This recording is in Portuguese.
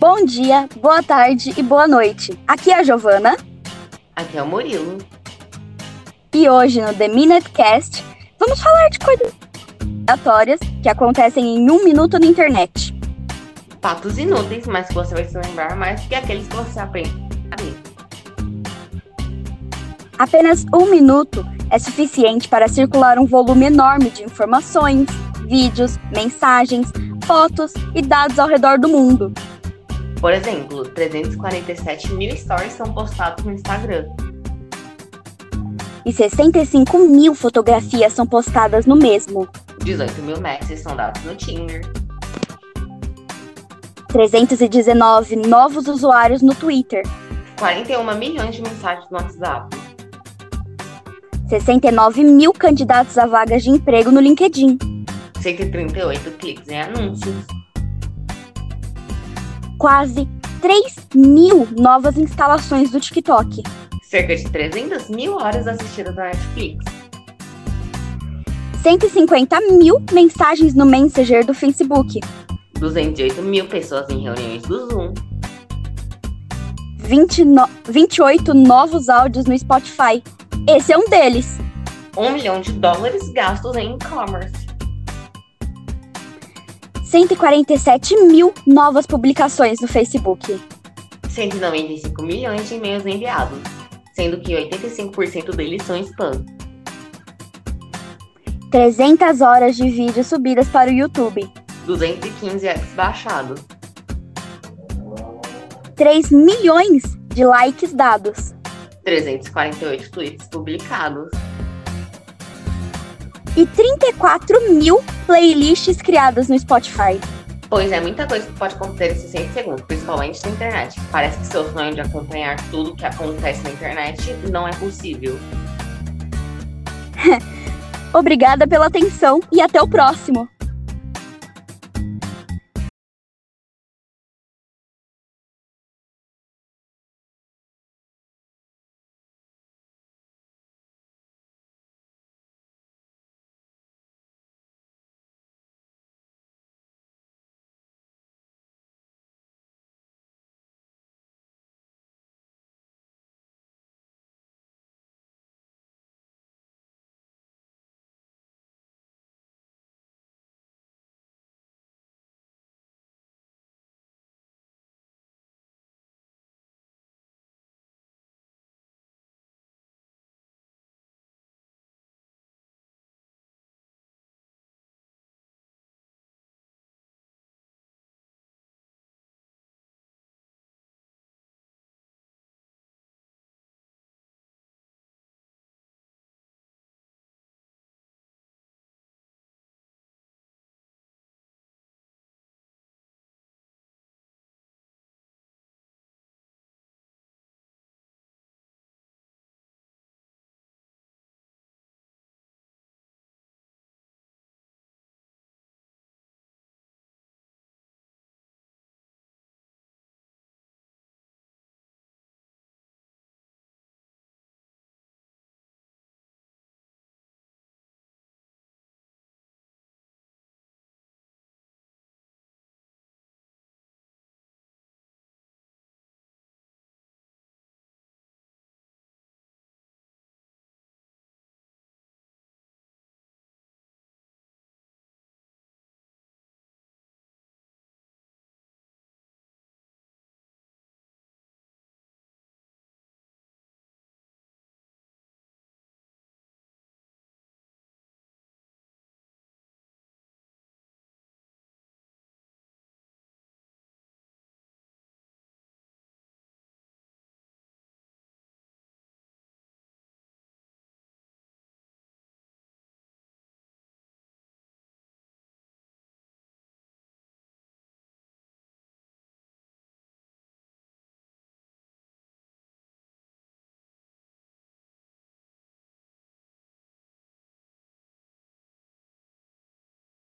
Bom dia, boa tarde e boa noite. Aqui é a Giovana. Aqui é o Murilo. E hoje no The Minute Cast vamos falar de coisas aleatórias que acontecem em um minuto na internet. Fatos inúteis, mas que você vai se lembrar mais que aqueles que você aprende. Apenas um minuto é suficiente para circular um volume enorme de informações, vídeos, mensagens, fotos e dados ao redor do mundo. Por exemplo, 347 mil stories são postados no Instagram. E 65 mil fotografias são postadas no mesmo. 18 mil matches são dados no Tinder. 319 novos usuários no Twitter. 41 milhões de mensagens no WhatsApp. 69 mil candidatos a vagas de emprego no LinkedIn. 138 cliques em anúncios. Quase 3 mil novas instalações do TikTok. Cerca de 300 mil horas assistidas na Netflix. 150 mil mensagens no Messenger do Facebook. 208 mil pessoas em reuniões do Zoom. 20 no... 28 novos áudios no Spotify. Esse é um deles. 1 milhão de dólares gastos em e-commerce. 147 mil novas publicações no Facebook. 195 milhões de e-mails enviados, sendo que 85% deles são spam. 300 horas de vídeos subidas para o YouTube. 215 apps baixados. 3 milhões de likes dados. 348 tweets publicados. E 34 mil playlists criadas no Spotify. Pois é, muita coisa que pode acontecer em 60 segundos, principalmente na internet. Parece que seu sonho de acompanhar tudo que acontece na internet não é possível. Obrigada pela atenção e até o próximo!